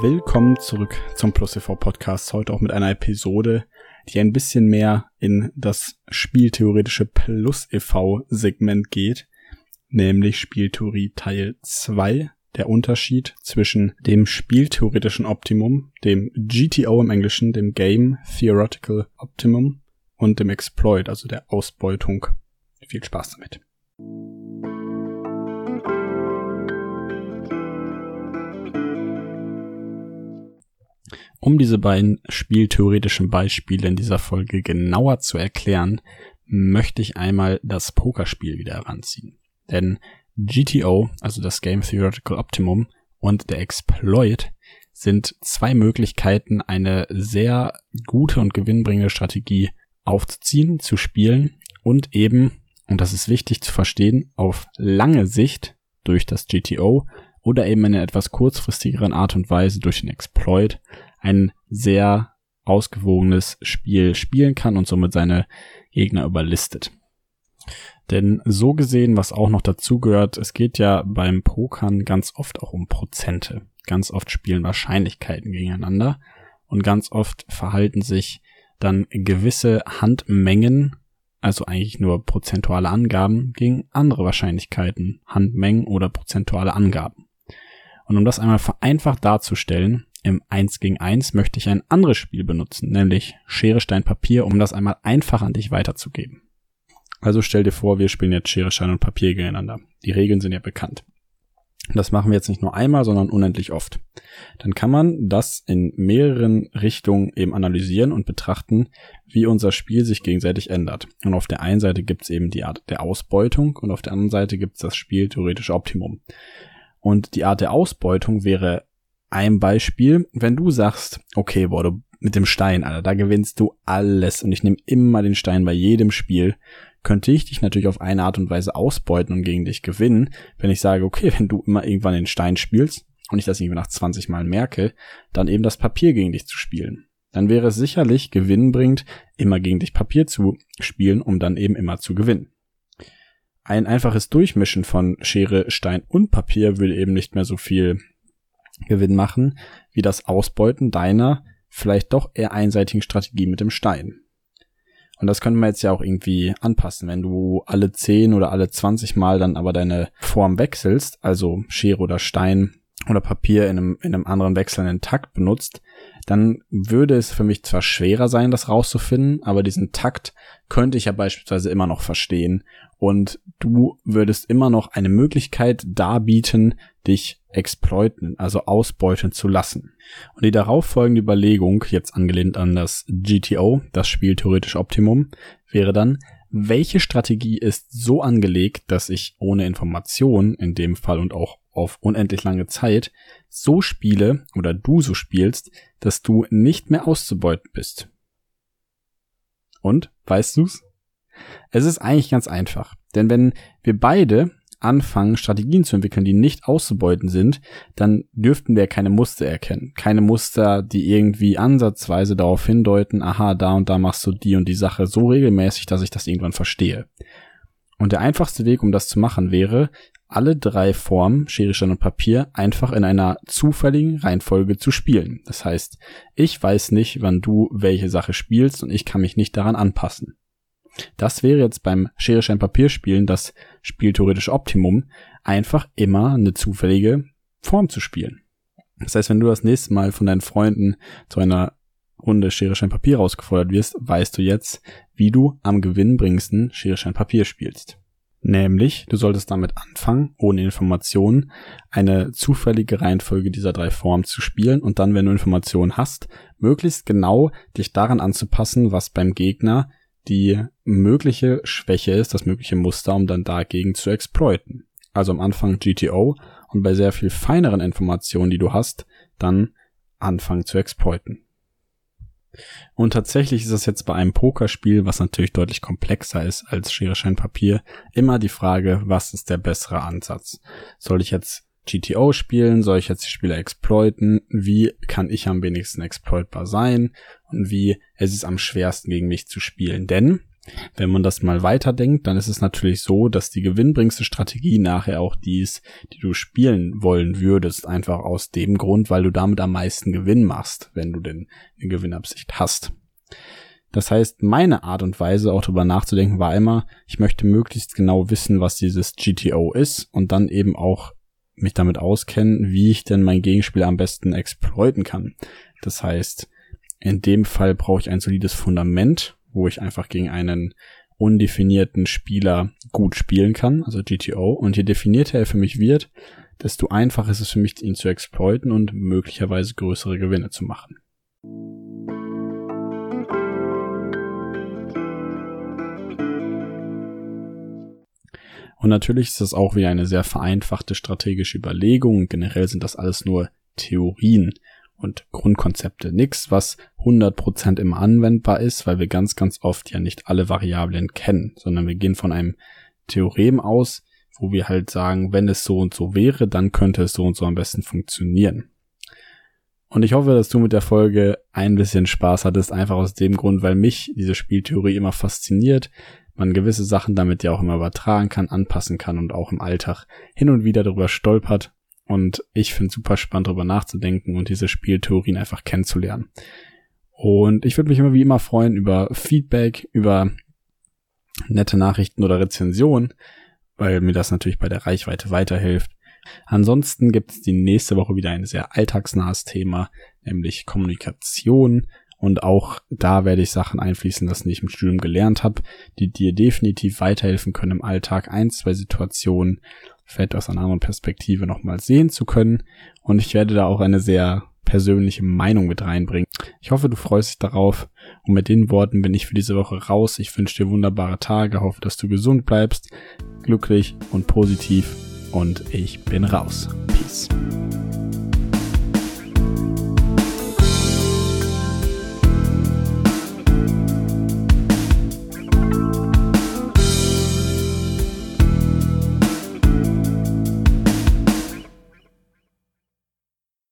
Willkommen zurück zum Plus TV Podcast. Heute auch mit einer Episode, die ein bisschen mehr in das spieltheoretische Plus e.V. Segment geht, nämlich Spieltheorie Teil 2. Der Unterschied zwischen dem spieltheoretischen Optimum, dem GTO im Englischen, dem Game Theoretical Optimum und dem Exploit, also der Ausbeutung. Viel Spaß damit. Um diese beiden spieltheoretischen Beispiele in dieser Folge genauer zu erklären, möchte ich einmal das Pokerspiel wieder heranziehen. Denn GTO, also das Game Theoretical Optimum und der Exploit sind zwei Möglichkeiten, eine sehr gute und gewinnbringende Strategie aufzuziehen, zu spielen und eben, und das ist wichtig zu verstehen, auf lange Sicht durch das GTO oder eben in einer etwas kurzfristigeren Art und Weise durch den Exploit ein sehr ausgewogenes Spiel spielen kann und somit seine Gegner überlistet. Denn so gesehen, was auch noch dazu gehört, es geht ja beim Pokern ganz oft auch um Prozente. Ganz oft spielen Wahrscheinlichkeiten gegeneinander und ganz oft verhalten sich dann gewisse Handmengen, also eigentlich nur prozentuale Angaben, gegen andere Wahrscheinlichkeiten, Handmengen oder prozentuale Angaben. Und um das einmal vereinfacht darzustellen, im 1 gegen 1 möchte ich ein anderes Spiel benutzen, nämlich Schere, Stein, Papier, um das einmal einfach an dich weiterzugeben. Also stell dir vor, wir spielen jetzt Schere, Stein und Papier gegeneinander. Die Regeln sind ja bekannt. Das machen wir jetzt nicht nur einmal, sondern unendlich oft. Dann kann man das in mehreren Richtungen eben analysieren und betrachten, wie unser Spiel sich gegenseitig ändert. Und auf der einen Seite gibt es eben die Art der Ausbeutung und auf der anderen Seite gibt es das Spiel theoretische Optimum. Und die Art der Ausbeutung wäre ein Beispiel, wenn du sagst, okay, boah, du mit dem Stein, Alter, da gewinnst du alles und ich nehme immer den Stein bei jedem Spiel, könnte ich dich natürlich auf eine Art und Weise ausbeuten und gegen dich gewinnen, wenn ich sage, okay, wenn du immer irgendwann den Stein spielst und ich das irgendwie nach 20 Mal merke, dann eben das Papier gegen dich zu spielen. Dann wäre es sicherlich gewinnbringend, immer gegen dich Papier zu spielen, um dann eben immer zu gewinnen. Ein einfaches Durchmischen von Schere, Stein und Papier würde eben nicht mehr so viel Gewinn machen, wie das Ausbeuten deiner vielleicht doch eher einseitigen Strategie mit dem Stein. Und das könnte man jetzt ja auch irgendwie anpassen, wenn du alle 10 oder alle 20 Mal dann aber deine Form wechselst, also Schere oder Stein oder Papier in einem, in einem anderen wechselnden Takt benutzt, dann würde es für mich zwar schwerer sein, das rauszufinden, aber diesen Takt könnte ich ja beispielsweise immer noch verstehen und du würdest immer noch eine Möglichkeit darbieten, dich exploiten, also ausbeuten zu lassen. Und die darauf folgende Überlegung, jetzt angelehnt an das GTO, das Spiel theoretisch Optimum, wäre dann, welche Strategie ist so angelegt, dass ich ohne Information, in dem Fall und auch auf unendlich lange Zeit, so spiele oder du so spielst, dass du nicht mehr auszubeuten bist. Und, weißt du's? Es ist eigentlich ganz einfach. Denn wenn wir beide anfangen, Strategien zu entwickeln, die nicht auszubeuten sind, dann dürften wir keine Muster erkennen. Keine Muster, die irgendwie ansatzweise darauf hindeuten, aha, da und da machst du die und die Sache so regelmäßig, dass ich das irgendwann verstehe. Und der einfachste Weg, um das zu machen, wäre, alle drei Formen, Schere, Stein und Papier, einfach in einer zufälligen Reihenfolge zu spielen. Das heißt, ich weiß nicht, wann du welche Sache spielst und ich kann mich nicht daran anpassen. Das wäre jetzt beim Schere, Stein, Papier spielen das spieltheoretische Optimum, einfach immer eine zufällige Form zu spielen. Das heißt, wenn du das nächste Mal von deinen Freunden zu einer Runde Schere, Stein, Papier rausgefordert wirst, weißt du jetzt, wie du am gewinnbringendsten Schere, Stein, Papier spielst. Nämlich, du solltest damit anfangen, ohne Informationen, eine zufällige Reihenfolge dieser drei Formen zu spielen und dann, wenn du Informationen hast, möglichst genau dich daran anzupassen, was beim Gegner die mögliche Schwäche ist, das mögliche Muster, um dann dagegen zu exploiten. Also am Anfang GTO und bei sehr viel feineren Informationen, die du hast, dann anfangen zu exploiten. Und tatsächlich ist es jetzt bei einem Pokerspiel, was natürlich deutlich komplexer ist als Schere, Schein, Papier, immer die Frage, was ist der bessere Ansatz? Soll ich jetzt GTO spielen? Soll ich jetzt die Spieler exploiten? Wie kann ich am wenigsten exploitbar sein? Und wie es ist am schwersten gegen mich zu spielen? Denn Wenn man das mal weiterdenkt, dann ist es natürlich so, dass die gewinnbringste Strategie nachher auch die ist, die du spielen wollen würdest, einfach aus dem Grund, weil du damit am meisten Gewinn machst, wenn du denn eine Gewinnabsicht hast. Das heißt, meine Art und Weise, auch darüber nachzudenken, war immer, ich möchte möglichst genau wissen, was dieses GTO ist und dann eben auch mich damit auskennen, wie ich denn mein Gegenspiel am besten exploiten kann. Das heißt, in dem Fall brauche ich ein solides Fundament, wo ich einfach gegen einen undefinierten Spieler gut spielen kann, also GTO. Und je definierter er für mich wird, desto einfacher ist es für mich, ihn zu exploiten und möglicherweise größere Gewinne zu machen. Und natürlich ist das auch wieder eine sehr vereinfachte strategische Überlegung. Generell sind das alles nur Theorien und Grundkonzepte. Nix, was 100% immer anwendbar ist, weil wir ganz, ganz oft ja nicht alle Variablen kennen, sondern wir gehen von einem Theorem aus, wo wir halt sagen, wenn es so und so wäre, dann könnte es so und so am besten funktionieren. Und ich hoffe, dass du mit der Folge ein bisschen Spaß hattest, einfach aus dem Grund, weil mich diese Spieltheorie immer fasziniert, man gewisse Sachen damit ja auch immer übertragen kann, anpassen kann und auch im Alltag hin und wieder darüber stolpert. Und ich finde super spannend, darüber nachzudenken und diese Spieltheorien einfach kennenzulernen. Und ich würde mich immer wie immer freuen über Feedback, über nette Nachrichten oder Rezensionen, weil mir das natürlich bei der Reichweite weiterhilft. Ansonsten gibt es die nächste Woche wieder ein sehr alltagsnahes Thema, nämlich Kommunikation. Und auch da werde ich Sachen einfließen lassen, die ich im Studium gelernt habe, die dir definitiv weiterhelfen können im Alltag, ein, zwei Situationen vielleicht aus einer anderen Perspektive nochmal sehen zu können. Und ich werde da auch eine sehr persönliche Meinung mit reinbringen. Ich hoffe, du freust dich darauf. Und mit den Worten bin ich für diese Woche raus. Ich wünsche dir wunderbare Tage, hoffe, dass du gesund bleibst, glücklich und positiv. Und ich bin raus. Peace.